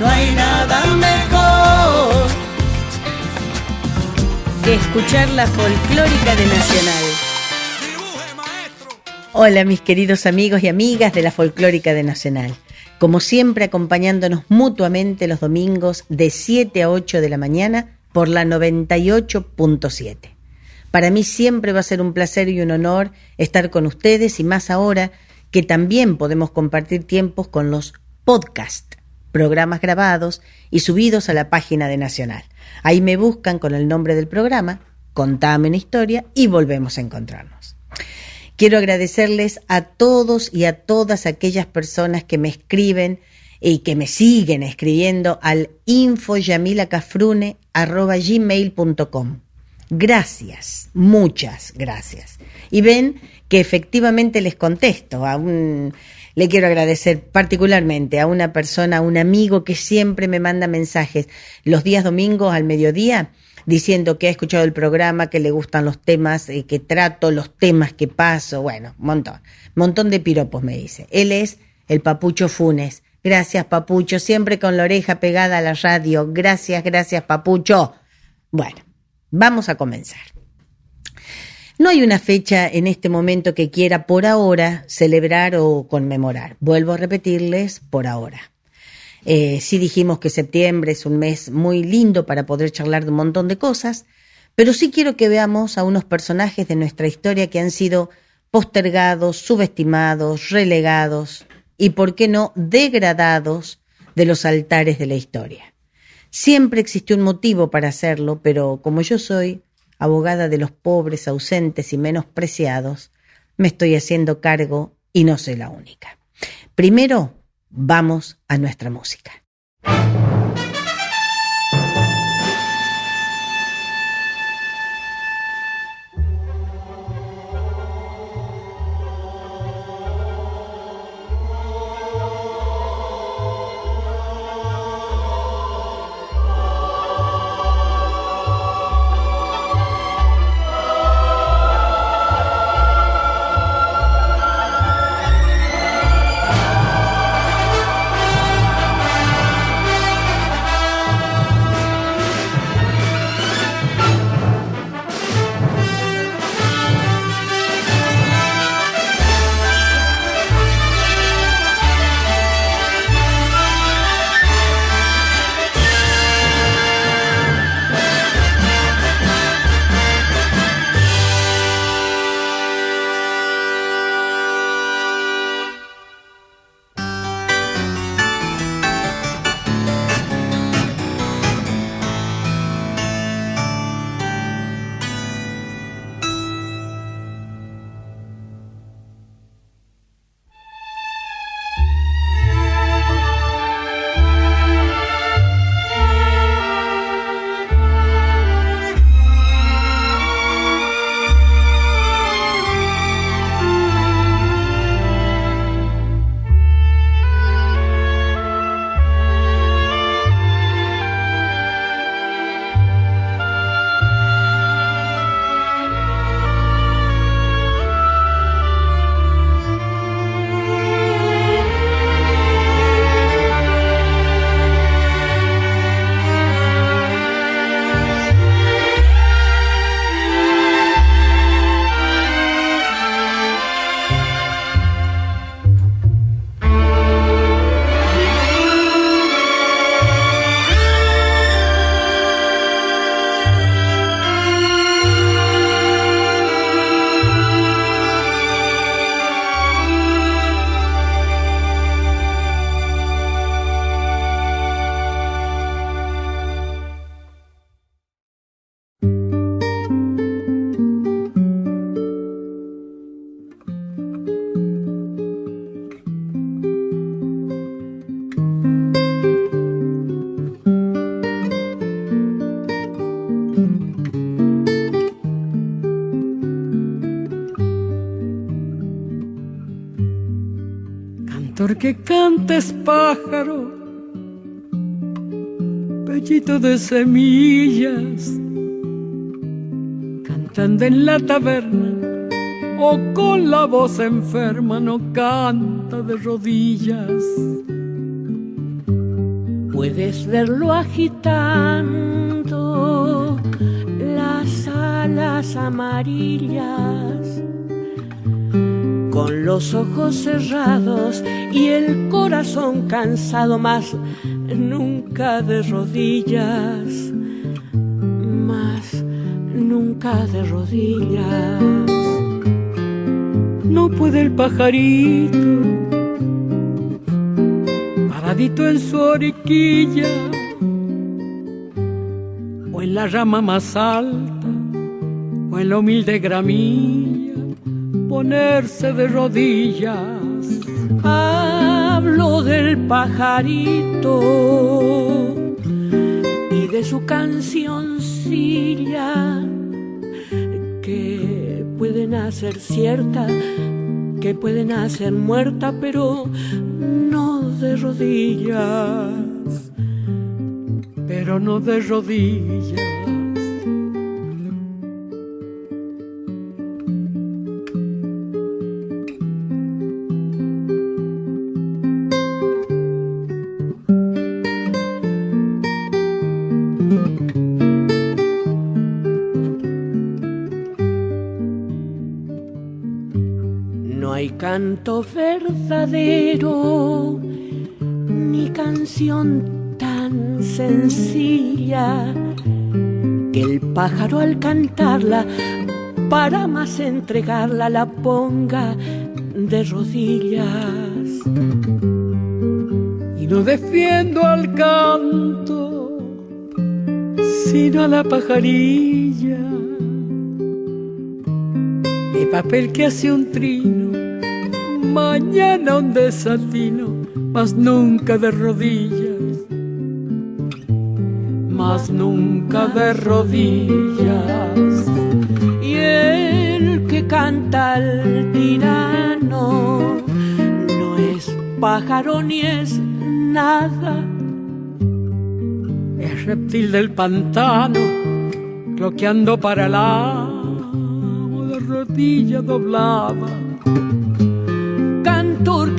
No hay nada mejor. Que escuchar la folclórica de Nacional. Hola mis queridos amigos y amigas de la folclórica de Nacional. Como siempre acompañándonos mutuamente los domingos de 7 a 8 de la mañana por la 98.7. Para mí siempre va a ser un placer y un honor estar con ustedes y más ahora que también podemos compartir tiempos con los podcasts, programas grabados y subidos a la página de Nacional. Ahí me buscan con el nombre del programa, contame una historia y volvemos a encontrarnos. Quiero agradecerles a todos y a todas aquellas personas que me escriben y que me siguen escribiendo al infoyamilacafrune.gmail.com. Gracias, muchas gracias. Y ven que efectivamente les contesto. A un, le quiero agradecer particularmente a una persona, a un amigo que siempre me manda mensajes los días domingos al mediodía diciendo que ha escuchado el programa, que le gustan los temas eh, que trato, los temas que paso, bueno, montón, montón de piropos me dice. Él es el Papucho Funes. Gracias, Papucho, siempre con la oreja pegada a la radio. Gracias, gracias, Papucho. Bueno, vamos a comenzar. No hay una fecha en este momento que quiera por ahora celebrar o conmemorar. Vuelvo a repetirles, por ahora. Eh, sí dijimos que septiembre es un mes muy lindo para poder charlar de un montón de cosas, pero sí quiero que veamos a unos personajes de nuestra historia que han sido postergados, subestimados, relegados y, por qué no, degradados de los altares de la historia. Siempre existió un motivo para hacerlo, pero como yo soy abogada de los pobres, ausentes y menospreciados, me estoy haciendo cargo y no soy la única. Primero, vamos a nuestra música. De semillas, cantando en la taberna o con la voz enferma no canta de rodillas. Puedes verlo agitando las alas amarillas con los ojos cerrados y el corazón cansado, más nunca de rodillas, más nunca de rodillas. No puede el pajarito, paradito en su oriquilla, o en la rama más alta, o en la humilde gramilla ponerse de rodillas. Del pajarito y de su cancioncilla que pueden hacer cierta, que pueden hacer muerta, pero no de rodillas, pero no de rodillas. Canto verdadero, ni canción tan sencilla, que el pájaro al cantarla, para más entregarla, la ponga de rodillas. Y no defiendo al canto, sino a la pajarilla, de papel que hace un trino mañana un desatino, mas nunca de rodillas, mas nunca de rodillas. Y el que canta al tirano no es pájaro ni es nada. Es reptil del pantano, cloqueando para el de rodilla doblada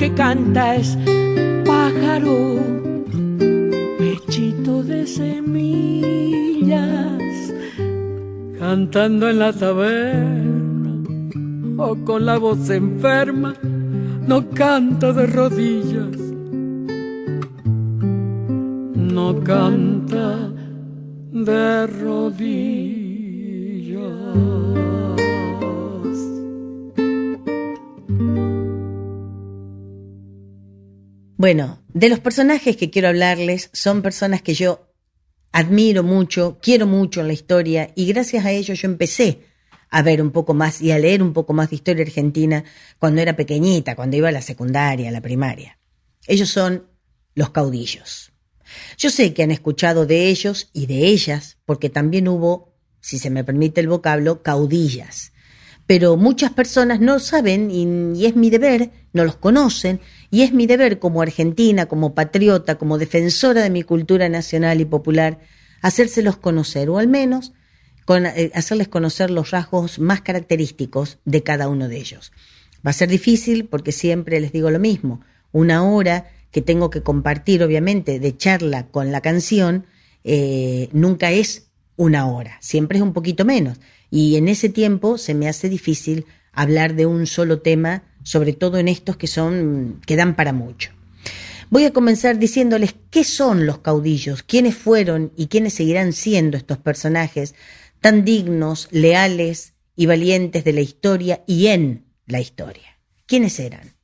que canta es pájaro, pechito de semillas, cantando en la taberna o con la voz enferma, no canta de rodillas, no canta de rodillas. Bueno, de los personajes que quiero hablarles son personas que yo admiro mucho, quiero mucho en la historia y gracias a ellos yo empecé a ver un poco más y a leer un poco más de historia argentina cuando era pequeñita, cuando iba a la secundaria, a la primaria. Ellos son los caudillos. Yo sé que han escuchado de ellos y de ellas, porque también hubo, si se me permite el vocablo, caudillas. Pero muchas personas no saben y, y es mi deber, no los conocen y es mi deber como argentina, como patriota, como defensora de mi cultura nacional y popular, hacérselos conocer, o al menos eh, hacerles conocer los rasgos más característicos de cada uno de ellos. Va a ser difícil porque siempre les digo lo mismo. Una hora que tengo que compartir, obviamente, de charla con la canción, eh, nunca es una hora, siempre es un poquito menos. Y en ese tiempo se me hace difícil hablar de un solo tema sobre todo en estos que son que dan para mucho. Voy a comenzar diciéndoles qué son los caudillos, quiénes fueron y quiénes seguirán siendo estos personajes tan dignos, leales y valientes de la historia y en la historia. ¿Quiénes eran?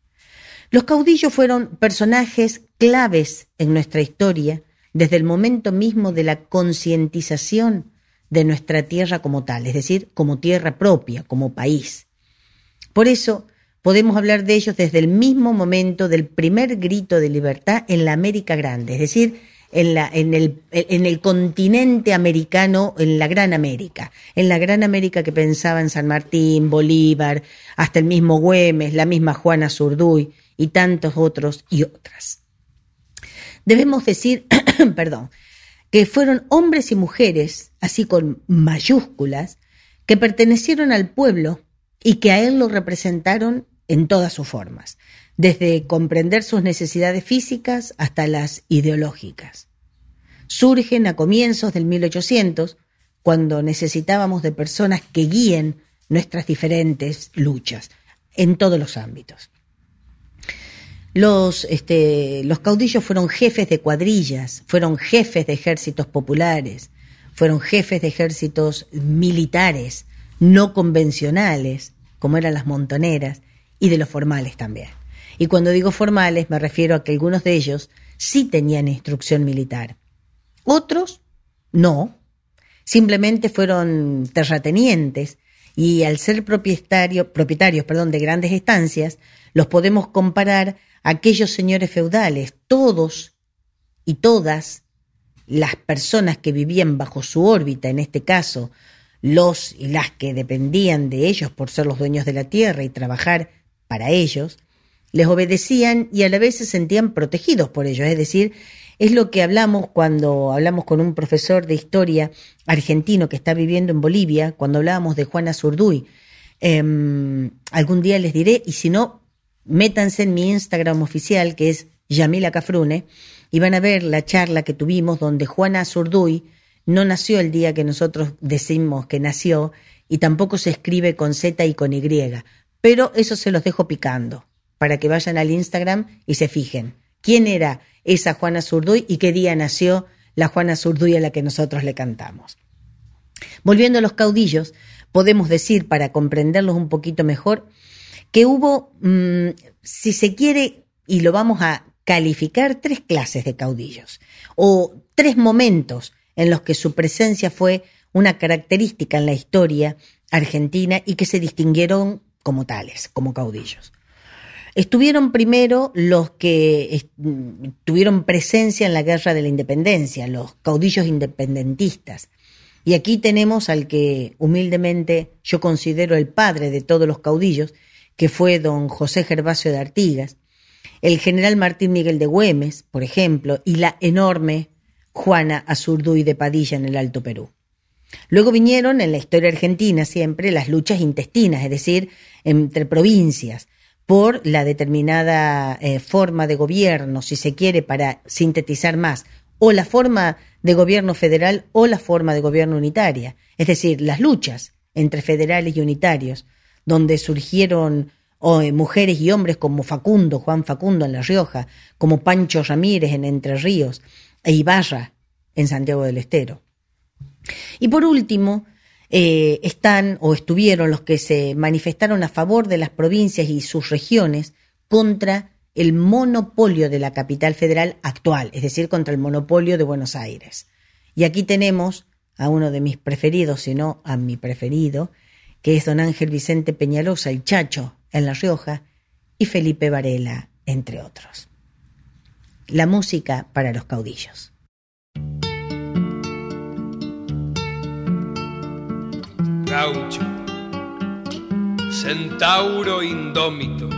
Los caudillos fueron personajes claves en nuestra historia desde el momento mismo de la concientización de nuestra tierra como tal, es decir, como tierra propia, como país. Por eso, podemos hablar de ellos desde el mismo momento del primer grito de libertad en la América Grande, es decir, en, el, en el continente americano, en la Gran América, en la Gran América que pensaba en San Martín, Bolívar, hasta el mismo Güemes, la misma Juana Zurduy y tantos otros y otras. Debemos decir, perdón, que fueron hombres y mujeres, así con mayúsculas, que pertenecieron al pueblo y que a él lo representaron en todas sus formas, desde comprender sus necesidades físicas hasta las ideológicas. Surgen a comienzos del 1800, cuando necesitábamos de personas que guíen nuestras diferentes luchas en todos los ámbitos. Los, este, los caudillos fueron jefes de cuadrillas, fueron jefes de ejércitos populares, fueron jefes de ejércitos militares, no convencionales, como eran las montoneras, y de los formales también. Y cuando digo formales me refiero a que algunos de ellos sí tenían instrucción militar. Otros no, simplemente fueron terratenientes y al ser propietario, propietarios perdón, de grandes estancias, los podemos comparar a aquellos señores feudales. Todos y todas las personas que vivían bajo su órbita, en este caso los y las que dependían de ellos por ser los dueños de la tierra y trabajar para ellos, les obedecían y a la vez se sentían protegidos por ellos. Es decir, es lo que hablamos cuando hablamos con un profesor de historia argentino que está viviendo en Bolivia, cuando hablábamos de Juana Zurduy. Em, algún día les diré, y si no, métanse en mi Instagram oficial, que es Yamila Cafrune, y van a ver la charla que tuvimos donde Juana Zurduy no nació el día que nosotros decimos que nació, y tampoco se escribe con Z y con Y, pero eso se los dejo picando, para que vayan al Instagram y se fijen. ¿Quién era esa Juana Zurduy y qué día nació la Juana Zurduy a la que nosotros le cantamos? Volviendo a los caudillos, podemos decir, para comprenderlos un poquito mejor, que hubo, mm, si se quiere, y lo vamos a calificar, tres clases de caudillos, o tres momentos en los que su presencia fue una característica en la historia argentina y que se distinguieron como tales, como caudillos. Estuvieron primero los que tuvieron presencia en la guerra de la independencia, los caudillos independentistas. Y aquí tenemos al que humildemente yo considero el padre de todos los caudillos, que fue don José Gervasio de Artigas, el general Martín Miguel de Güemes, por ejemplo, y la enorme Juana Azurduy de Padilla en el Alto Perú. Luego vinieron en la historia argentina siempre las luchas intestinas, es decir, entre provincias, por la determinada eh, forma de gobierno, si se quiere, para sintetizar más, o la forma de gobierno federal o la forma de gobierno unitaria, es decir, las luchas entre federales y unitarios, donde surgieron eh, mujeres y hombres como Facundo, Juan Facundo en La Rioja, como Pancho Ramírez en Entre Ríos e Ibarra en Santiago del Estero. Y por último, eh, están o estuvieron los que se manifestaron a favor de las provincias y sus regiones contra el monopolio de la capital federal actual, es decir, contra el monopolio de Buenos Aires. Y aquí tenemos a uno de mis preferidos, si no a mi preferido, que es don Ángel Vicente Peñalosa, el Chacho, en La Rioja, y Felipe Varela, entre otros. La música para los caudillos. gaucho, centauro indómito,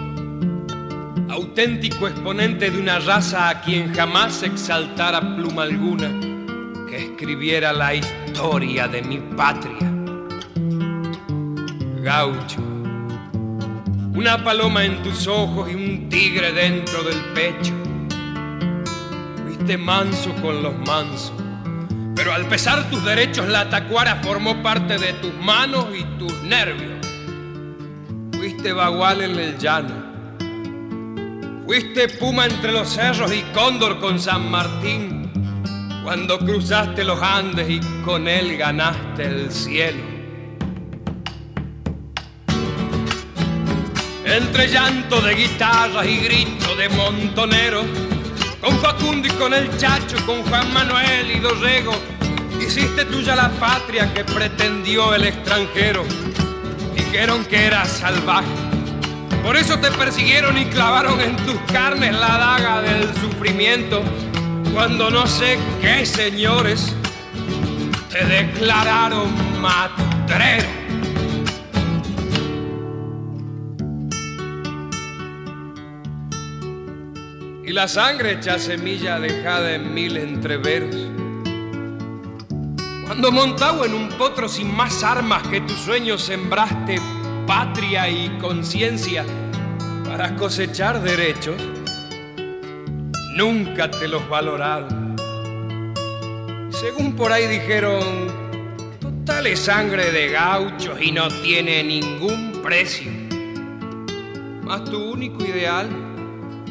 auténtico exponente de una raza a quien jamás exaltara pluma alguna que escribiera la historia de mi patria. Gaucho, una paloma en tus ojos y un tigre dentro del pecho. Manso con los mansos pero al pesar tus derechos, la tacuara formó parte de tus manos y tus nervios. Fuiste bagual en el llano. Fuiste puma entre los cerros y cóndor con San Martín. Cuando cruzaste los Andes y con él ganaste el cielo. Entre llanto de guitarras y grito de montoneros con Facundo y con el Chacho, con Juan Manuel y Dorrego, hiciste tuya la patria que pretendió el extranjero. Dijeron que eras salvaje, por eso te persiguieron y clavaron en tus carnes la daga del sufrimiento, cuando no sé qué señores te declararon matrero. Y la sangre hecha semilla dejada en mil entreveros. Cuando montado en un potro sin más armas que tus sueños sembraste patria y conciencia para cosechar derechos, nunca te los valoraron. Según por ahí dijeron, total es sangre de gauchos y no tiene ningún precio. Mas tu único ideal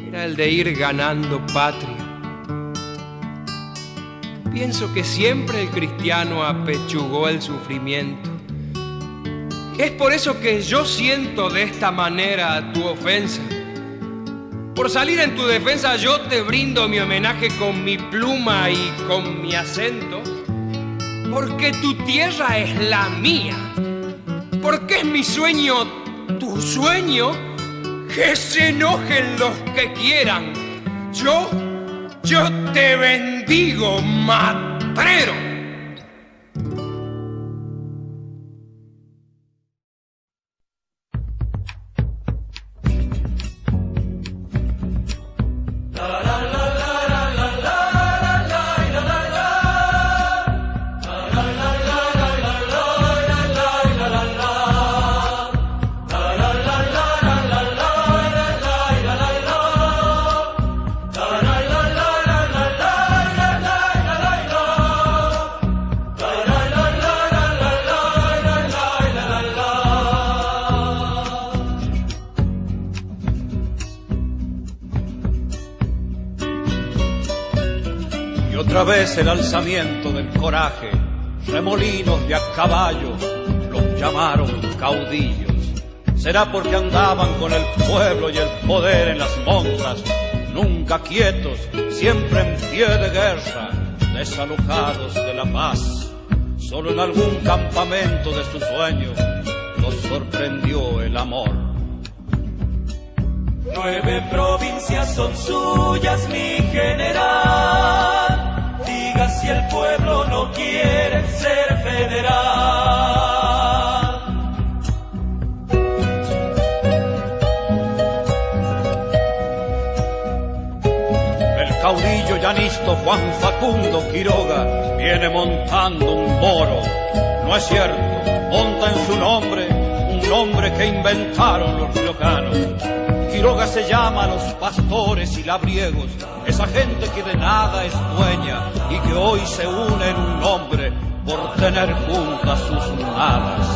era el de ir ganando patria. Pienso que siempre el cristiano apechugó el sufrimiento. Es por eso que yo siento de esta manera tu ofensa. Por salir en tu defensa yo te brindo mi homenaje con mi pluma y con mi acento. Porque tu tierra es la mía. Porque es mi sueño tu sueño. Que se enojen los que quieran. Yo, yo te bendigo, matrero. Alzamiento del coraje, remolinos de a caballo los llamaron caudillos. Será porque andaban con el pueblo y el poder en las montas, nunca quietos, siempre en pie de guerra, desalojados de la paz. Solo en algún campamento de su sueño los sorprendió el amor. Nueve provincias son suyas, mi general si el pueblo no quiere ser federal. El caudillo llanisto Juan Facundo Quiroga viene montando un moro. No es cierto, monta en su nombre un nombre que inventaron los riocanos Quiroga se llama a los pastores y labriegos, esa gente que de nada es dueña y que hoy se une en un nombre por tener juntas sus nadas.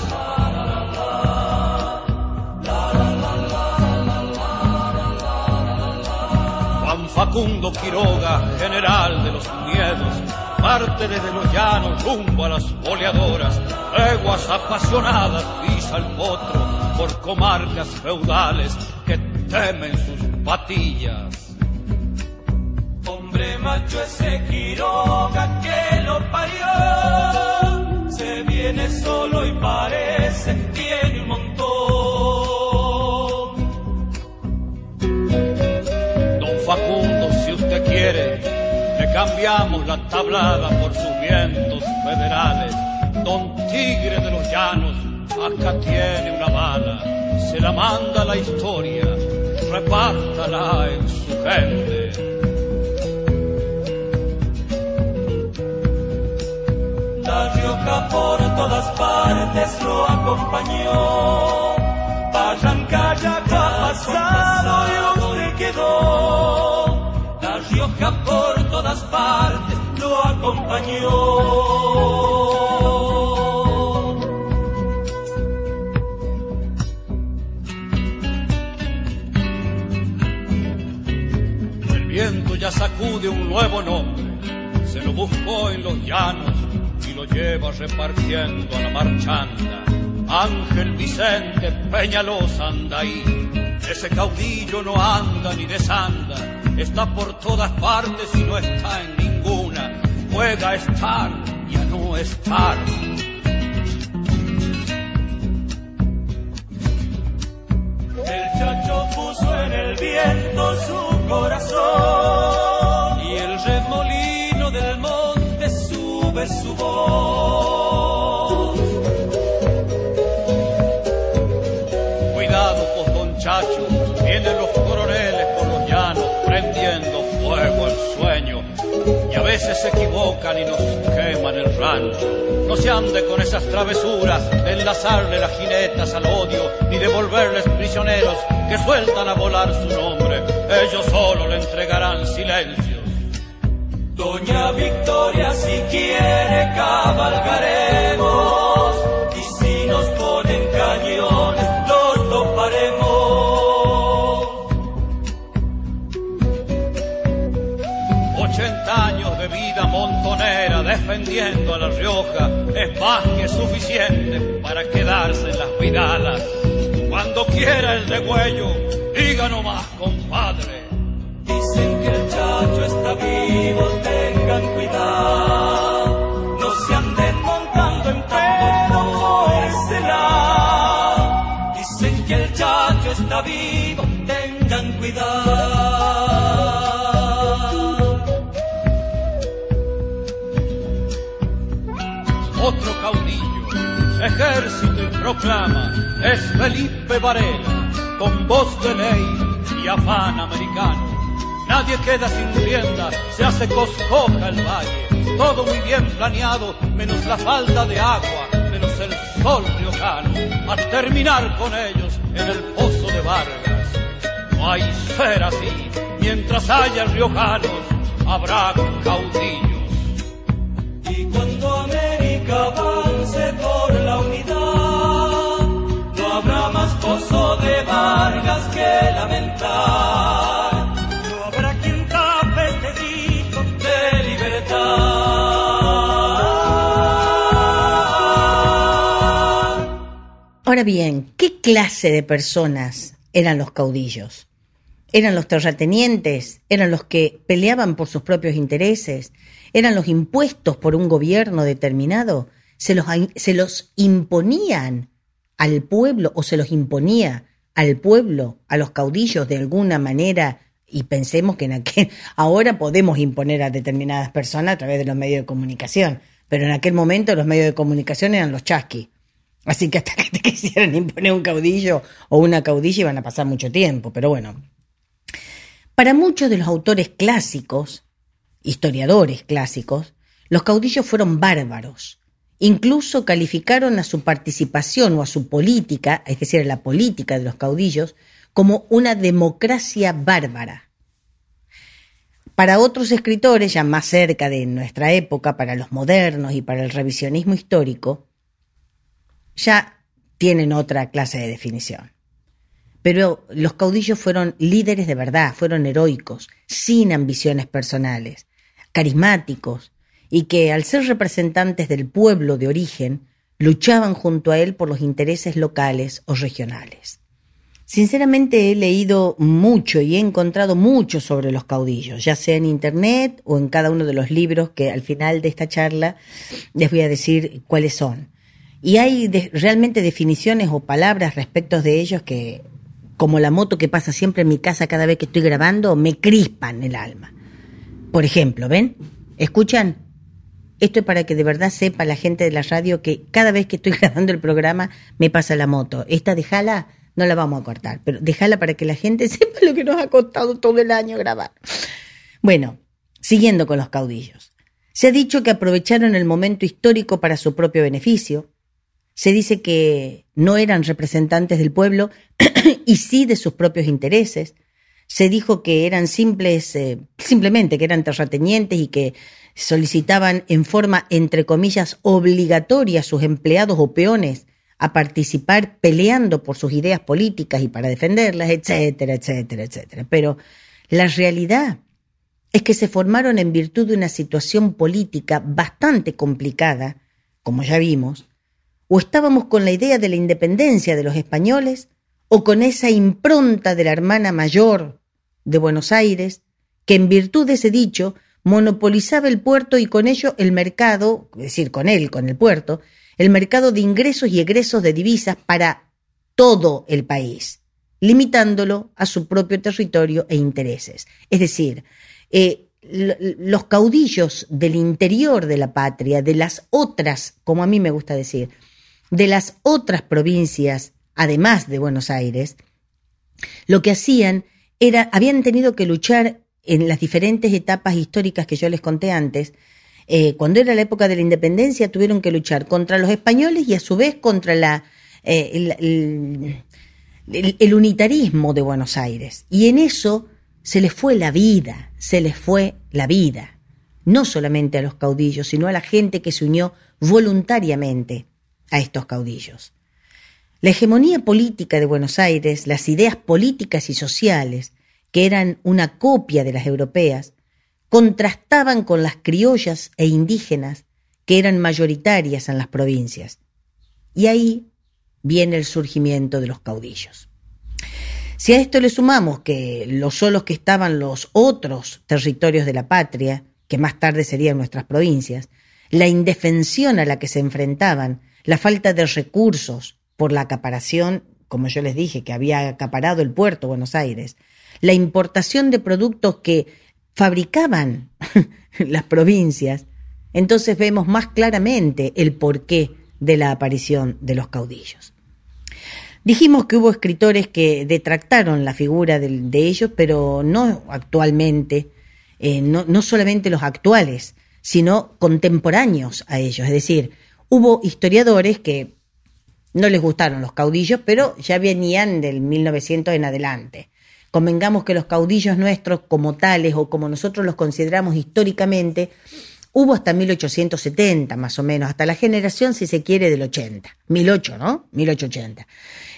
Juan Facundo Quiroga, general de los miedos, parte desde los llanos rumbo a las boleadoras, leguas apasionadas pisa el potro por comarcas feudales que temen sus patillas. Hombre macho ese Quiroga que lo parió, se viene solo y parece tiene un montón. Don Facundo, si usted quiere, le cambiamos la tablada por sus vientos federales. Don Tigre de los Llanos, acá tiene una bala, se la manda la historia repártala en su gente. La Rioja por todas partes lo acompañó. Barranca ya ha pasado y usted quedó. La Rioja por todas partes lo acompañó. Sacude un nuevo nombre, se lo buscó en los llanos y lo lleva repartiendo a la marchanda. Ángel Vicente Peñalosa anda ahí, ese caudillo no anda ni desanda, está por todas partes y no está en ninguna, juega a estar y a no estar. El chacho puso en el viento su corazón su voz. Cuidado, pues don Chacho, vienen los coroneles por los llanos prendiendo veces se equivocan y nos queman el rancho. No se ande con esas travesuras de enlazarle las jinetas al odio ni devolverles prisioneros que sueltan a volar su nombre. Ellos solo le entregarán silencios. Doña Victoria, si quiere cabalgaremos y si nos ponen cañones los toparemos. Ochenta años de vida montonera defendiendo a La Rioja es más que suficiente para quedarse en las vidalas. Cuando quiera el degüello, diga nomás, compadre. Dicen que el ejército y proclama, es Felipe Varela, con voz de ley y afán americano. Nadie queda sin rienda, se hace coscoja el valle, todo muy bien planeado, menos la falta de agua, menos el sol riojano, a terminar con ellos en el pozo de Vargas. No hay ser así, mientras haya riojanos, habrá caudillos. De quien tape este. Ahora bien, ¿qué clase de personas eran los caudillos? ¿Eran los terratenientes? ¿Eran los que peleaban por sus propios intereses? ¿Eran los impuestos por un gobierno determinado? ¿Se los, se los imponían al pueblo o se los imponía al pueblo, a los caudillos de alguna manera? Y pensemos que en aquel, ahora podemos imponer a determinadas personas a través de los medios de comunicación, pero en aquel momento los medios de comunicación eran los chasquis. Así que hasta que te quisieran imponer un caudillo o una caudilla iban a pasar mucho tiempo, pero bueno. Para muchos de los autores clásicos, historiadores clásicos, los caudillos fueron bárbaros. Incluso calificaron a su participación o a su política, es decir, a la política de los caudillos, como una democracia bárbara. Para otros escritores, ya más cerca de nuestra época, para los modernos y para el revisionismo histórico, ya tienen otra clase de definición. Pero los caudillos fueron líderes de verdad, fueron heroicos, sin ambiciones personales, carismáticos, y que al ser representantes del pueblo de origen, luchaban junto a él por los intereses locales o regionales. Sinceramente he leído mucho y he encontrado mucho sobre los caudillos, ya sea en internet o en cada uno de los libros que al final de esta charla les voy a decir cuáles son. Y hay realmente definiciones o palabras respecto de ellos que, como la moto que pasa siempre en mi casa cada vez que estoy grabando, me crispan el alma. Por ejemplo, ¿ven? ¿Escuchan? Esto es para que de verdad sepa la gente de la radio que cada vez que estoy grabando el programa me pasa la moto. Esta déjala, no la vamos a cortar, pero déjala para que la gente sepa lo que nos ha costado todo el año grabar. Bueno, siguiendo con los caudillos. Se ha dicho que aprovecharon el momento histórico para su propio beneficio. Se dice que no eran representantes del pueblo y sí de sus propios intereses. Se dijo que eran simples, eh, simplemente que eran terratenientes y que solicitaban en forma, entre comillas, obligatoria a sus empleados o peones a participar peleando por sus ideas políticas y para defenderlas, etcétera, etcétera, etcétera. Pero la realidad es que se formaron en virtud de una situación política bastante complicada, como ya vimos, o estábamos con la idea de la independencia de los españoles, o con esa impronta de la hermana mayor de Buenos Aires, que en virtud de ese dicho monopolizaba el puerto y con ello el mercado, es decir, con él, con el puerto, el mercado de ingresos y egresos de divisas para todo el país, limitándolo a su propio territorio e intereses. Es decir, eh, lo- los caudillos del interior de la patria, de las otras, como a mí me gusta decir, de las otras provincias, además de Buenos Aires, lo que hacían era, habían tenido que luchar en las diferentes etapas históricas que yo les conté antes, eh, cuando era la época de la independencia, tuvieron que luchar contra los españoles y a su vez contra eh, el unitarismo de Buenos Aires. Y en eso se les fue la vida, se les fue la vida. No solamente a los caudillos, sino a la gente que se unió voluntariamente a estos caudillos. La hegemonía política de Buenos Aires, las ideas políticas y sociales, que eran una copia de las europeas, contrastaban con las criollas e indígenas que eran mayoritarias en las provincias. Y ahí viene el surgimiento de los caudillos. Si a esto le sumamos que los solos que estaban los otros territorios de la patria, que más tarde serían nuestras provincias, la indefensión a la que se enfrentaban, la falta de recursos por la acaparación, como yo les dije, que había acaparado el puerto Buenos Aires, la importación de productos que fabricaban las provincias, entonces vemos más claramente el porqué de la aparición de los caudillos. Dijimos que hubo escritores que detractaron la figura de, ellos, pero no actualmente, eh, no, no solamente los actuales, sino contemporáneos a ellos. Es decir, hubo historiadores que no les gustaron los caudillos, pero ya venían del 1900 en adelante. Convengamos que los caudillos nuestros como tales o como nosotros los consideramos históricamente, hubo hasta 1870 más o menos, hasta la generación, si se quiere, del 80. 1008, ¿no? 1880.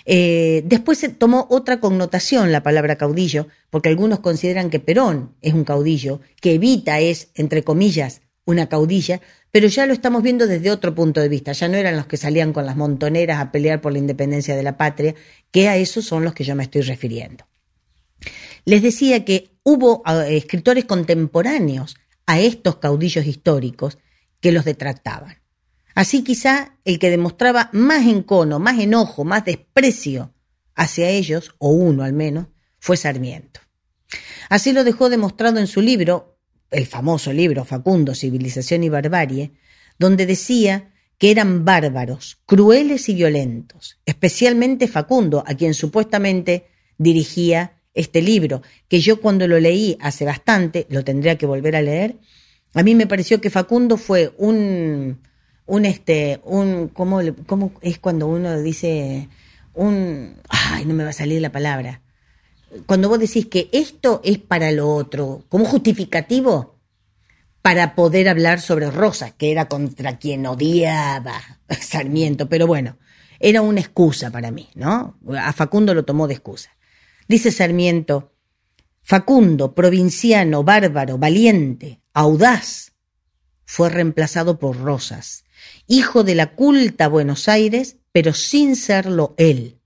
Eh, después se tomó otra connotación la palabra caudillo, porque algunos consideran que Perón es un caudillo, que Evita es, entre comillas, una caudilla, pero ya lo estamos viendo desde otro punto de vista. Ya no eran los que salían con las montoneras a pelear por la independencia de la patria, que a esos son los que yo me estoy refiriendo. Les decía que hubo eh, escritores contemporáneos a estos caudillos históricos que los detractaban. Así quizá el que demostraba más encono, más enojo, más desprecio hacia ellos, o uno al menos, fue Sarmiento. Así lo dejó demostrado en su libro, el famoso libro Facundo, Civilización y Barbarie, donde decía que eran bárbaros, crueles y violentos, especialmente Facundo, a quien supuestamente dirigía este libro, que yo cuando lo leí hace bastante, lo tendría que volver a leer, a mí me pareció que Facundo fue un, un este, un, ¿cómo, cómo es cuando uno dice un, ay, no me va a salir la palabra, cuando vos decís que esto es para lo otro, como justificativo para poder hablar sobre Rosa, que era contra quien odiaba Sarmiento, pero bueno, era una excusa para mí, ¿no? A Facundo lo tomó de excusa. Dice Sarmiento, Facundo, provinciano, bárbaro, valiente, audaz, fue reemplazado por Rosas, hijo de la culta Buenos Aires, pero sin serlo él.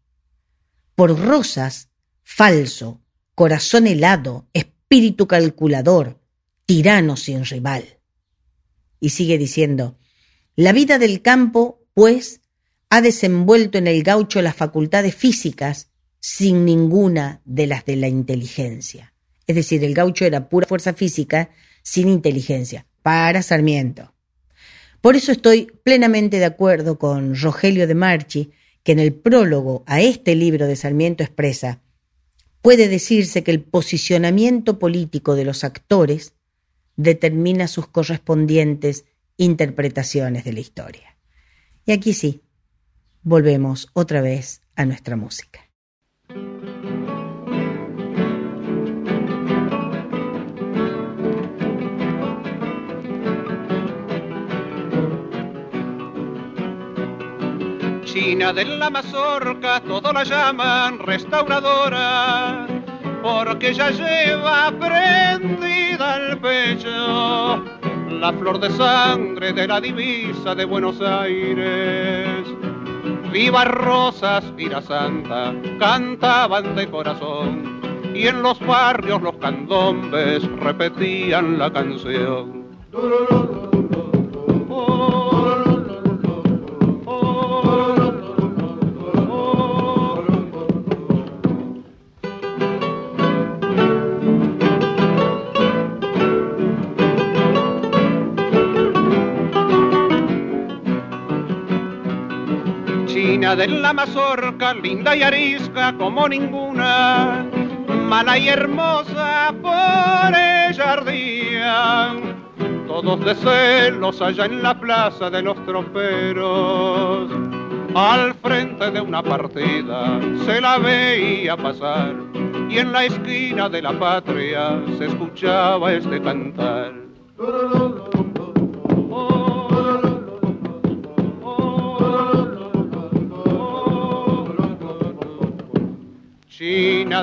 Por Rosas, falso, corazón helado, espíritu calculador, tirano sin rival. Y sigue diciendo, la vida del campo, pues, ha desenvuelto en el gaucho las facultades físicas sin ninguna de las de la inteligencia. Es decir, el gaucho era pura fuerza física sin inteligencia, para Sarmiento. Por eso estoy plenamente de acuerdo con Rogelio de Marchi, que en el prólogo a este libro de Sarmiento expresa, puede decirse que el posicionamiento político de los actores determina sus correspondientes interpretaciones de la historia. Y aquí sí, volvemos otra vez a nuestra música. China de la mazorca, todo la llaman restauradora, porque ya lleva prendida al pecho la flor de sangre de la divisa de Buenos Aires. Viva Rosas la Santa cantaban de corazón y en los barrios los candombes repetían la canción. De la mazorca, linda y arisca como ninguna, mala y hermosa por ella ardían. Todos de celos allá en la plaza de los troperos. Al frente de una partida se la veía pasar y en la esquina de la patria se escuchaba este cantar.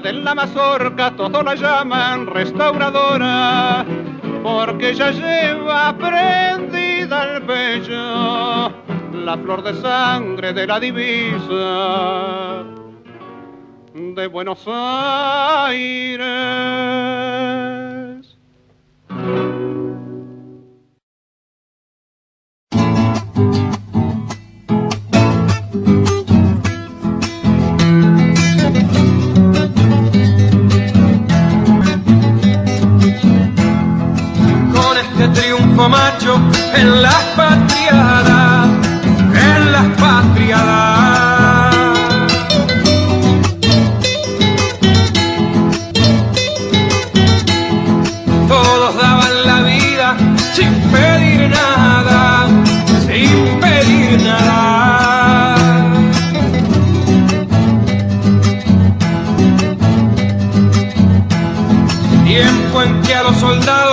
De la mazorca, todos la llaman restauradora, porque ya lleva prendida al pecho la flor de sangre de la divisa de Buenos Aires. Macho en las patriadas, en las patriadas. Todos daban la vida sin pedir nada, sin pedir nada. Tiempo en que a los soldados,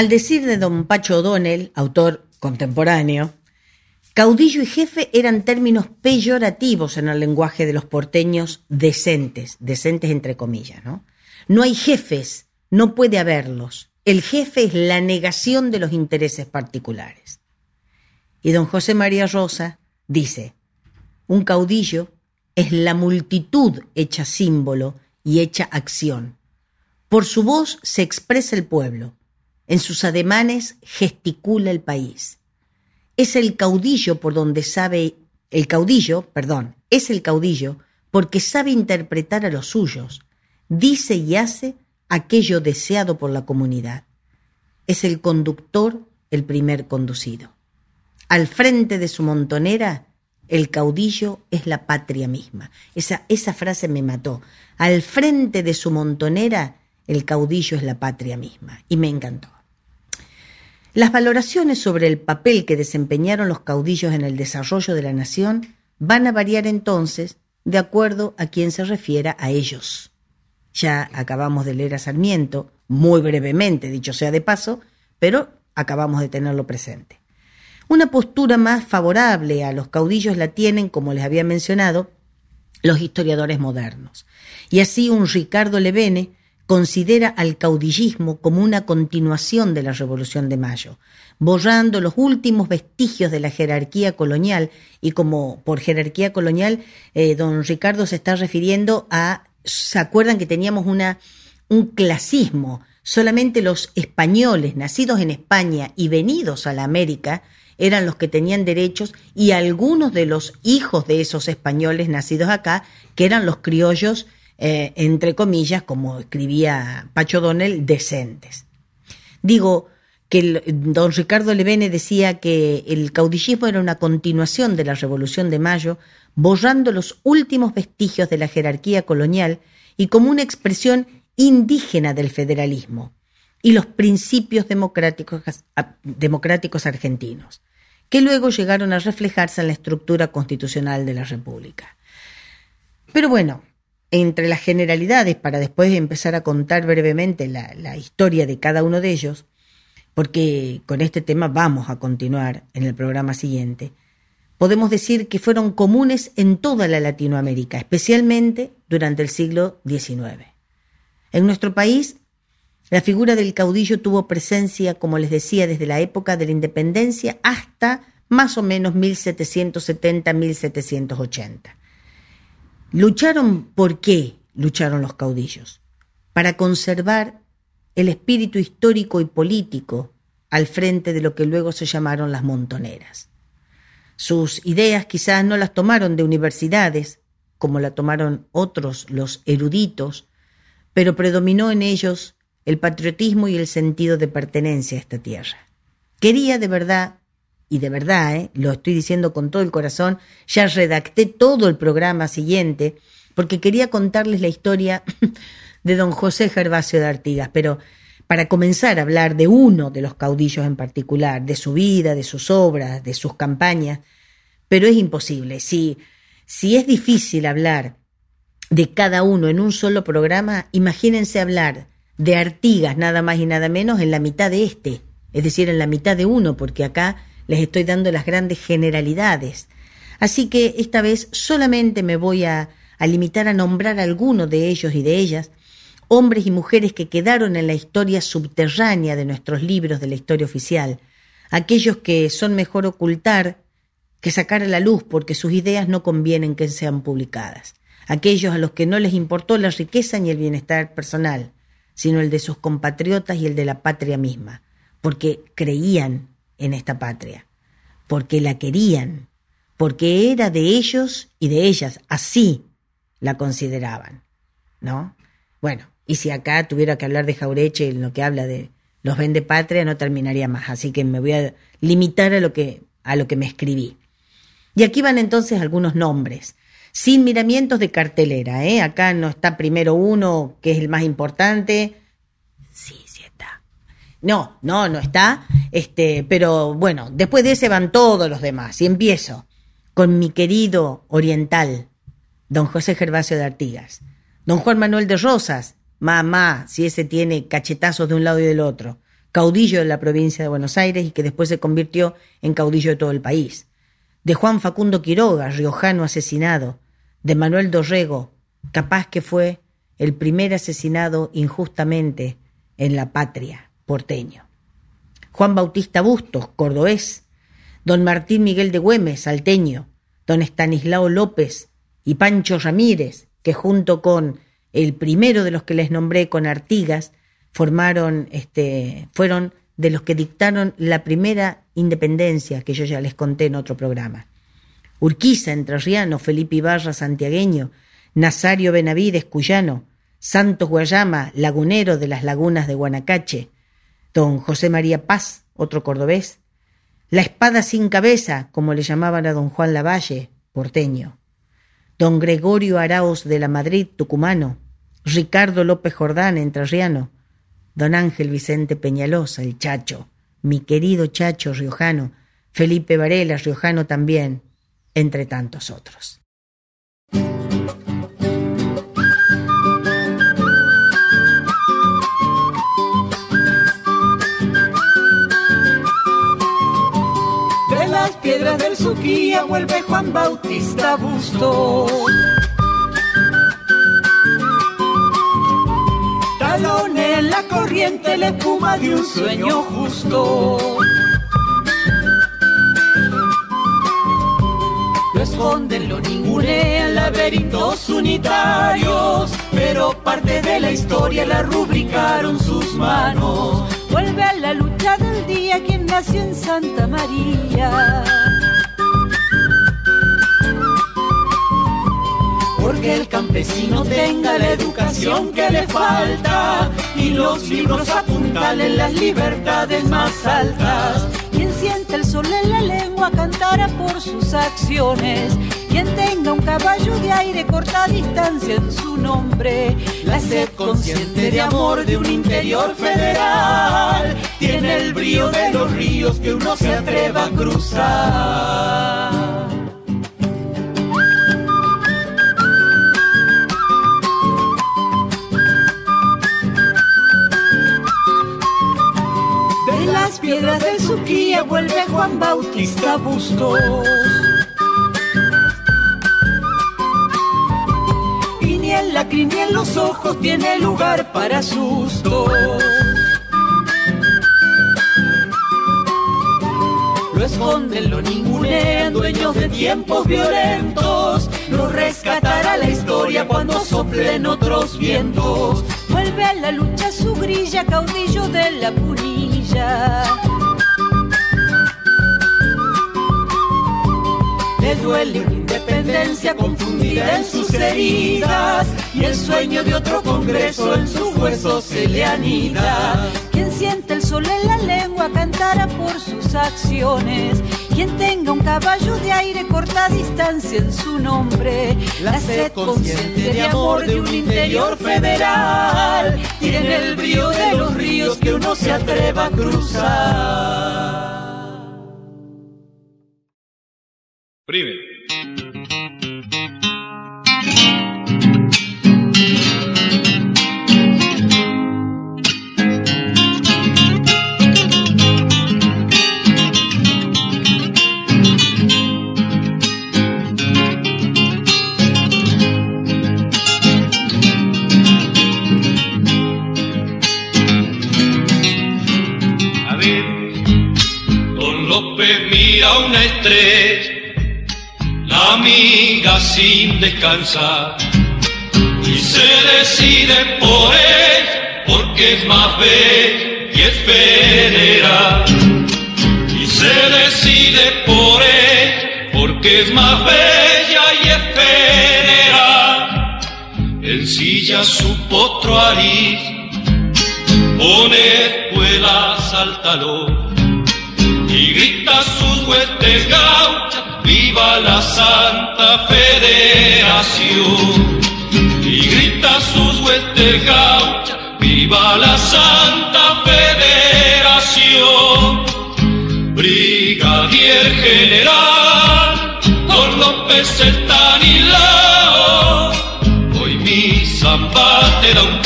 Al decir de don Pacho O'Donnell, autor contemporáneo, caudillo y jefe eran términos peyorativos en el lenguaje de los porteños decentes, decentes entre comillas, ¿no? No hay jefes, no puede haberlos. El jefe es la negación de los intereses particulares. Y don José María Rosa dice, un caudillo es la multitud hecha símbolo y hecha acción. Por su voz se expresa el pueblo, en sus ademanes gesticula el país. Es el caudillo por donde sabe, el caudillo, perdón, es el caudillo porque sabe interpretar a los suyos, dice y hace aquello deseado por la comunidad. Es el conductor el primer conducido. Al frente de su montonera, el caudillo es la patria misma. Esa, esa frase me mató. Al frente de su montonera, el caudillo es la patria misma. Y me encantó. Las valoraciones sobre el papel que desempeñaron los caudillos en el desarrollo de la nación van a variar entonces de acuerdo a quien se refiera a ellos. Ya acabamos de leer a Sarmiento, muy brevemente, dicho sea de paso, pero acabamos de tenerlo presente. Una postura más favorable a los caudillos la tienen, como les había mencionado, los historiadores modernos. Y así un Ricardo Levene considera al caudillismo como una continuación de la Revolución de Mayo, borrando los últimos vestigios de la jerarquía colonial y como por jerarquía colonial eh, don Ricardo se está refiriendo a, ¿se acuerdan que teníamos una, un clasismo? Solamente los españoles nacidos en España y venidos a la América eran los que tenían derechos y algunos de los hijos de esos españoles nacidos acá, que eran los criollos, eh, entre comillas, como escribía Pacho Donel, decentes. Digo, que don Ricardo Levene decía que el caudillismo era una continuación de la Revolución de Mayo, borrando los últimos vestigios de la jerarquía colonial y como una expresión indígena del federalismo y los principios democráticos, democráticos argentinos, que luego llegaron a reflejarse en la estructura constitucional de la República. Pero bueno, entre las generalidades, para después empezar a contar brevemente la, la historia de cada uno de ellos, porque con este tema vamos a continuar en el programa siguiente, podemos decir que fueron comunes en toda la Latinoamérica, especialmente durante el siglo XIX. En nuestro país, la figura del caudillo tuvo presencia, como les decía, desde la época de la independencia hasta más o menos 1770-1780. Lucharon, ¿por qué lucharon los caudillos? Para conservar el espíritu histórico y político al frente de lo que luego se llamaron las montoneras. Sus ideas quizás no las tomaron de universidades, como la tomaron otros los eruditos, pero predominó en ellos el patriotismo y el sentido de pertenencia a esta tierra. Quería de verdad, y de verdad, ¿eh? lo estoy diciendo con todo el corazón, ya redacté todo el programa siguiente, porque quería contarles la historia de don José Gervasio de Artigas, pero para comenzar a hablar de uno de los caudillos en particular, de su vida, de sus obras, de sus campañas, pero es imposible. Si, si es difícil hablar de cada uno en un solo programa, imagínense hablar de Artigas nada más y nada menos en la mitad de este, es decir, en la mitad de uno, porque acá les estoy dando las grandes generalidades. Así que esta vez solamente me voy a, a limitar a nombrar a alguno de ellos y de ellas, hombres y mujeres que quedaron en la historia subterránea de nuestros libros de la historia oficial, aquellos que son mejor ocultar que sacar a la luz porque sus ideas no convienen que sean publicadas, aquellos a los que no les importó la riqueza ni el bienestar personal, sino el de sus compatriotas y el de la patria misma, porque creían en esta patria, porque la querían, porque era de ellos y de ellas, así la consideraban, ¿no? Bueno, y si acá tuviera que hablar de Jaureche en lo que habla de los vende patria, no terminaría más. Así que me voy a limitar a lo que, a lo que me escribí. Y aquí van entonces algunos nombres, sin miramientos de cartelera. ¿eh? Acá no está primero uno, que es el más importante. No, no, no está. Este, pero bueno, después de ese van todos los demás. Y empiezo con mi querido oriental, don José Gervasio de Artigas, don Juan Manuel de Rosas, Mamá, si ese tiene cachetazos de un lado y del otro. Caudillo de la provincia de Buenos Aires y que después se convirtió en caudillo de todo el país. De Juan Facundo Quiroga, riojano asesinado. De Manuel Dorrego, capaz que fue el primer asesinado injustamente en la patria, porteño. Juan Bautista Bustos, cordobés. Don Martín Miguel de Güemes, salteño. Don Estanislao López y Pancho Ramírez, que junto con el primero de los que les nombré con Artigas, formaron, este, fueron de los que dictaron la primera independencia que yo ya les conté en otro programa. Urquiza, entrerriano, Felipe Ibarra, santiagueño, Nazario Benavides, cuyano, Santos Guayama, lagunero de las lagunas de Guanacache, don José María Paz, otro cordobés, la espada sin cabeza, como le llamaban a don Juan Lavalle, porteño, don Gregorio Arauz de la Madrid, tucumano, Ricardo López Jordán, entrerriano, don Ángel Vicente Peñalosa, el Chacho, mi querido Chacho riojano, Felipe Varela, riojano también, entre tantos otros. Del Suquía vuelve Juan Bautista Busto. escalone en la corriente, la espuma de un sueño justo. Lo esconden, lo ningunean laberintos unitarios, pero parte de la historia la rubricaron sus manos. Vuelve a la lucha del día quien nació en Santa María. Porque el campesino tenga la educación que le falta y los libros apuntalen las libertades más altas. Quien siente el sol en la lengua cantará por sus acciones. Quien tenga un caballo de aire corta distancia en su nombre, la sed consciente de amor de un interior federal, tiene el brío de los ríos que uno se atreva a cruzar. Piedras del Suquía vuelve Juan Bautista Bustos. Y ni en la crin ni en los ojos tiene lugar para sustos. Lo esconden, lo ningunean, dueños de tiempos violentos. Lo rescatará la historia cuando soplen otros vientos. Vuelve a la lucha su grilla, caudillo de la Le duele una independencia confundida en sus heridas y el sueño de otro congreso en sus huesos se le anida. Quien siente el sol en la lengua cantará por sus acciones. Quien tenga un caballo de aire corta distancia en su nombre, la sed consciente de amor de un interior federal, tiene el brío de los ríos que uno se atreva a cruzar. Primero. Sin descansar, y se decide por ella, porque es más bella y es federal. Y se decide por ella, porque es más bella y es federal. Ensilla su potro ariz, pone espuelas al talón y grita sus huestes gauchas, viva la Santa Federación. Y grita sus huestes gauchas, viva la Santa Federación. Brigadier General, Don López Estanislao, hoy mi samba te da un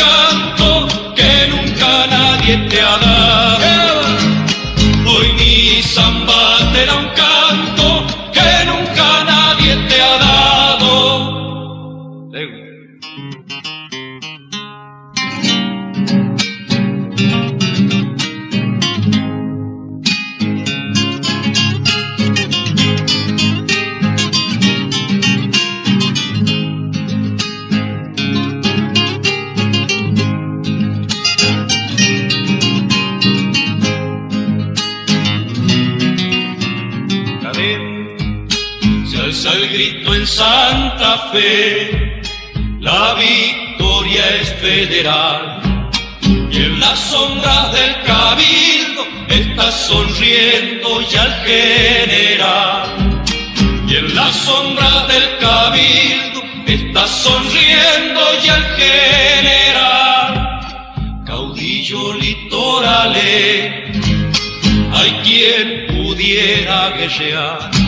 Santa Fe, la victoria es federal. Y en las sombras del cabildo está sonriendo ya el general. Y en las sombras del cabildo está sonriendo ya el general. Caudillo litorale, hay quien pudiera guerrear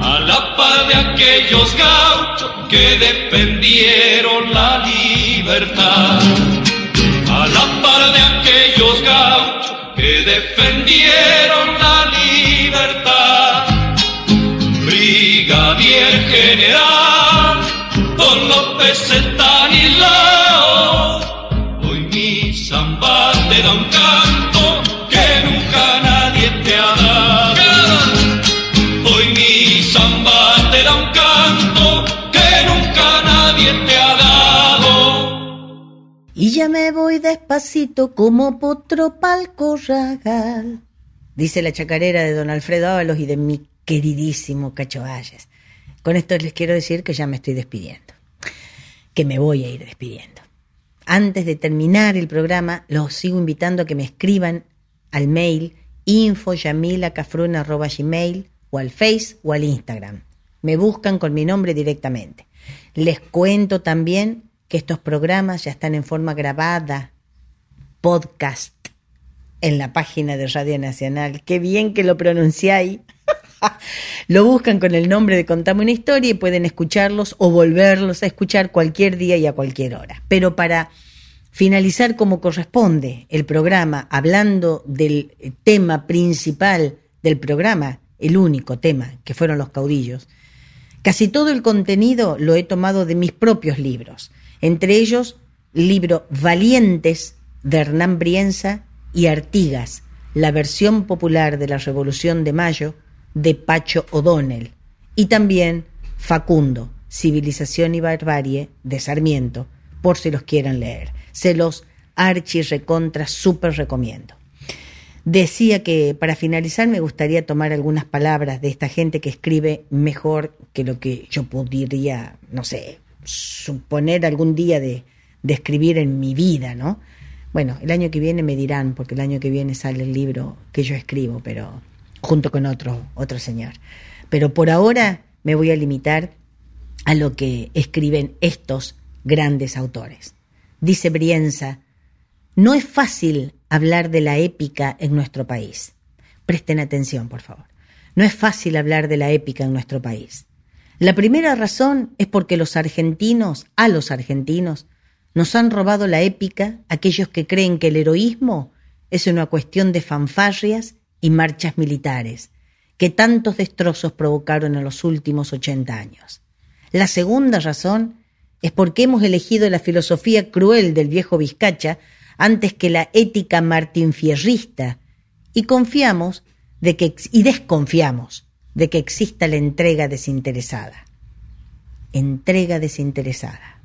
a la par de aquellos gauchos que defendieron la libertad. A la par de aquellos gauchos que defendieron la libertad. Brigadier General Don López Y ya me voy despacito como potro pa'l corral. Dice la chacarera de don Alfredo Ábalos y de mi queridísimo Cacho Valles. Con esto les quiero decir que ya me estoy despidiendo, que me voy a ir despidiendo. Antes de terminar el programa, los sigo invitando a que me escriban al mail infoyamilacafruna.gmail o al Face o al Instagram. Me buscan con mi nombre directamente. Les cuento también que estos programas ya están en forma grabada, podcast, en la página de Radio Nacional. Qué bien que lo pronunciáis. lo buscan con el nombre de Contame una historia y pueden escucharlos o volverlos a escuchar cualquier día y a cualquier hora. Pero para finalizar como corresponde el programa, hablando del tema principal del programa, el único tema, que fueron los caudillos, casi todo el contenido lo he tomado de mis propios libros, entre ellos libro Valientes de Hernán Brienza y Artigas, la versión popular de la Revolución de Mayo de Pacho O'Donnell, y también Facundo, Civilización y Barbarie de Sarmiento, por si los quieren leer. Se los archi recontra super recomiendo. Decía que para finalizar me gustaría tomar algunas palabras de esta gente que escribe mejor que lo que yo podría, no sé, suponer algún día de, escribir en mi vida, ¿no? Bueno, el año que viene me dirán, porque el año que viene sale el libro que yo escribo, pero junto con otro, otro señor. Pero por ahora me voy a limitar a lo que escriben estos grandes autores. Dice Brienza, no es fácil hablar de la épica en nuestro país. Presten atención, por favor. No es fácil hablar de la épica en nuestro país. La primera razón es porque los argentinos, a los argentinos, nos han robado la épica aquellos que creen que el heroísmo es una cuestión de fanfarrias y marchas militares, que tantos destrozos provocaron en los últimos 80 años. La segunda razón es porque hemos elegido la filosofía cruel del viejo Vizcacha antes que la ética martinfierrista y confiamos de que y desconfiamos de que exista la entrega desinteresada. Entrega desinteresada.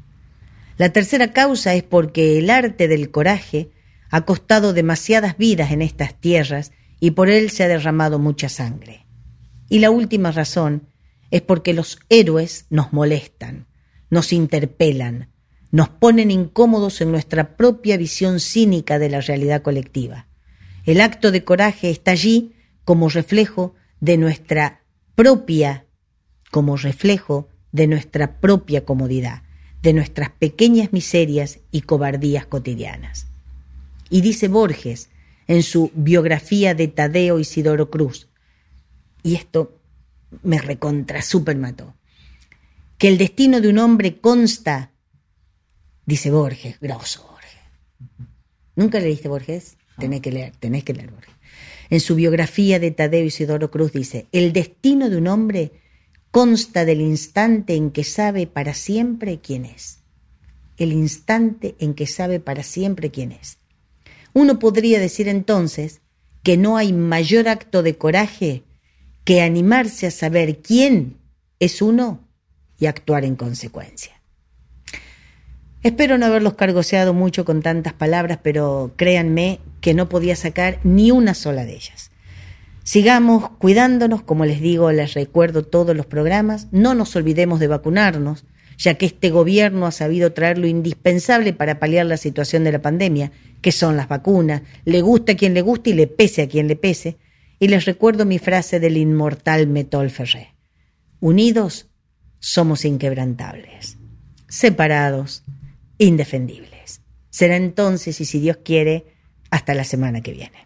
La tercera causa es porque el arte del coraje ha costado demasiadas vidas en estas tierras y por él se ha derramado mucha sangre. Y la última razón es porque los héroes nos molestan, nos interpelan, nos ponen incómodos en nuestra propia visión cínica de la realidad colectiva. El acto de coraje está allí como reflejo de nuestra propia, como reflejo de nuestra propia comodidad de nuestras pequeñas miserias y cobardías cotidianas. Y dice Borges en su biografía de Tadeo Isidoro Cruz, y esto me recontra super mató, que el destino de un hombre consta, dice Borges, grosso Borges. ¿Nunca leíste Borges? Tenés que leer, tenés que leer Borges. En su biografía de Tadeo Isidoro Cruz dice, el destino de un hombre consta del instante en que sabe para siempre quién es. El instante en que sabe para siempre quién es. Uno podría decir entonces que no hay mayor acto de coraje que animarse a saber quién es uno y actuar en consecuencia. Espero no haberlos cargoseado mucho con tantas palabras, pero créanme que no podía sacar ni una sola de ellas. Sigamos cuidándonos, como les digo, les recuerdo todos los programas, no nos olvidemos de vacunarnos, ya que este gobierno ha sabido traer lo indispensable para paliar la situación de la pandemia, que son las vacunas, le gusta a quien le guste y le pese a quien le pese, y les recuerdo mi frase del inmortal Metol Ferré. Unidos somos inquebrantables, separados, indefendibles. Será entonces, y si Dios quiere, hasta la semana que viene.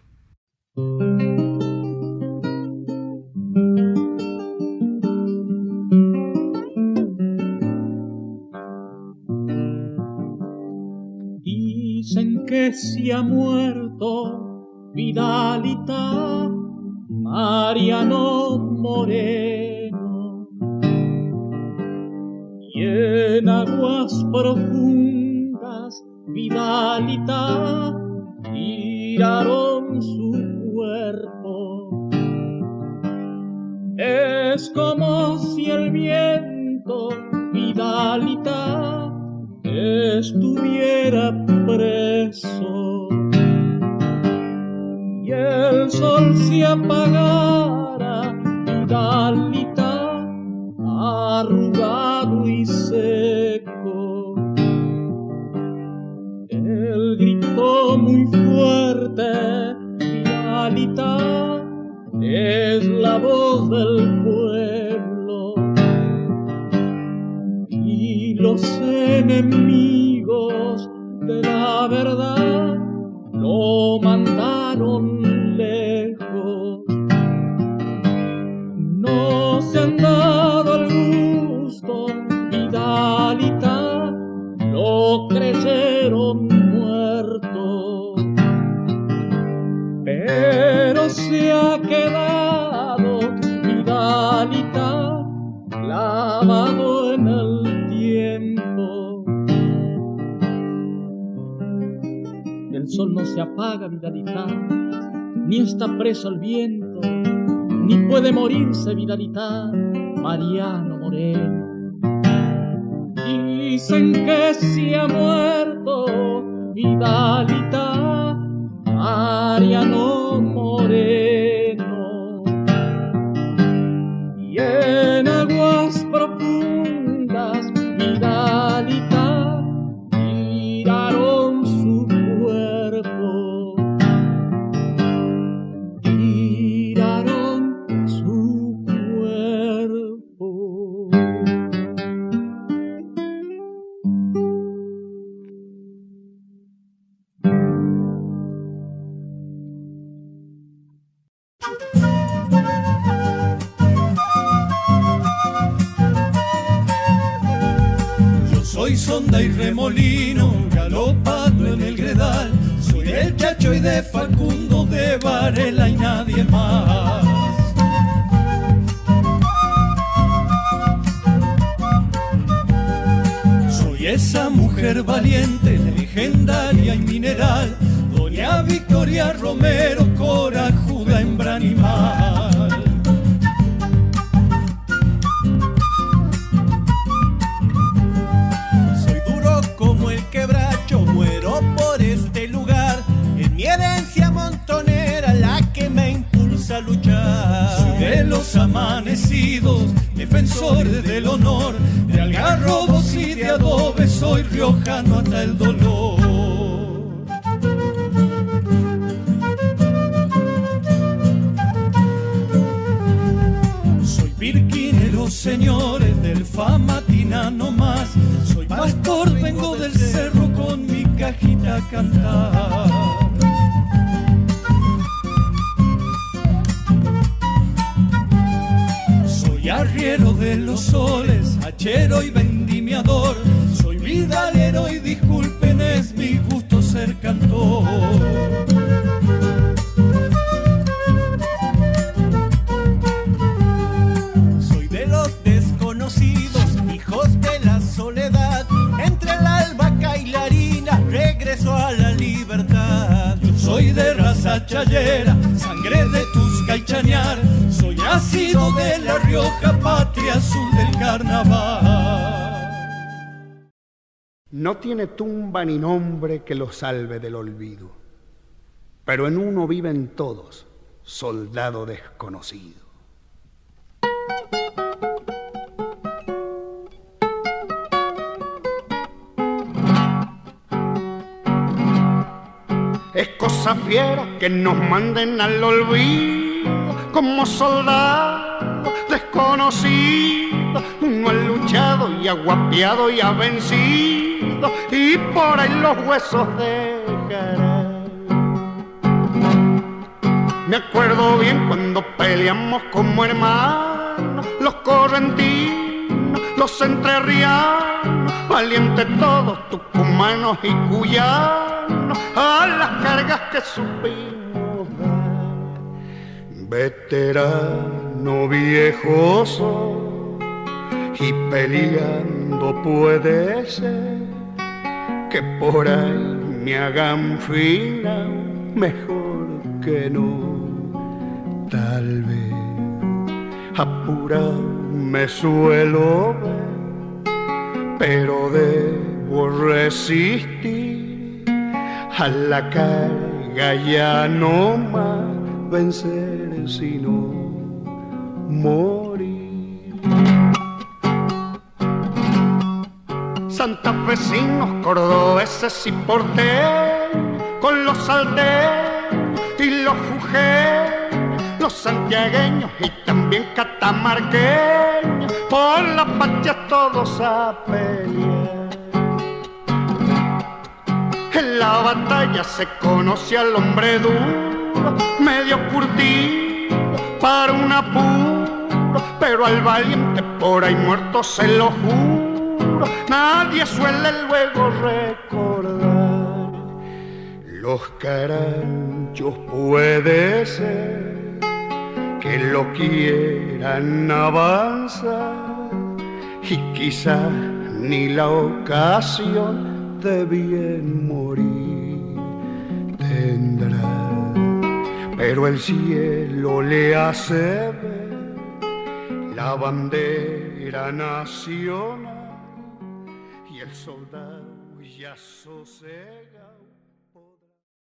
que se ha muerto Vidalita Mariano Moreno y en aguas profundas Vidalita tiraron su cuerpo. Es como si el viento, Vidalita, estuviera preso y el sol se apagara, Vidalita, arrugado y Es la voz del pueblo. Y los enemigos de la verdad lo mandaron no se apaga, Vidalita, ni está preso al viento, ni puede morirse, Vidalita, Mariano Moreno. Dicen que se ha muerto, Vidalita, Mariano riojano hasta el dolor. Soy virquinero, señores, del famatina no más. Soy pastor, vengo del cerro con mi cajita a cantar. Soy arriero de los soles, hachero y vendimiador. Vidalero y disculpen, es mi gusto ser cantor. Soy de los desconocidos, hijos de la soledad. Entre el albahaca y la harina, regreso a la libertad. Yo soy de raza chayera, sangre de Tusca y Chañar. Soy nacido de La Rioja, patria azul del carnaval. No tiene tumba ni nombre que lo salve del olvido, pero en uno viven todos, soldado desconocido. Es cosa fiera que nos manden al olvido como soldados desconocidos. Uno ha luchado y ha guapeado y ha vencido y por ahí los huesos dejarán. Me acuerdo bien cuando peleamos como hermanos, los correntinos, los entrerrianos, valientes todos, tucumanos y cuyanos, a las cargas que supimos dar. Veterano viejoso y peleando puede ser que por ahí me hagan fina, mejor que no. Tal vez apurado me suelo pero debo resistir a la carga ya no más vencer sino morir. Santafesinos, cordobeses y porteños, con los aldeos y los jujeños, los santiagueños y también catamarqueños, por la patria todos a pelear. En la batalla se conoce al hombre duro, medio curtido para un apuro, pero al valiente por ahí muerto se lo juro nadie suele luego recordar. Los caranchos puede ser que lo quieran avanzar y quizá ni la ocasión de bien morir tendrá. Pero el cielo le hace ver la bandera nacional soldado ya sosega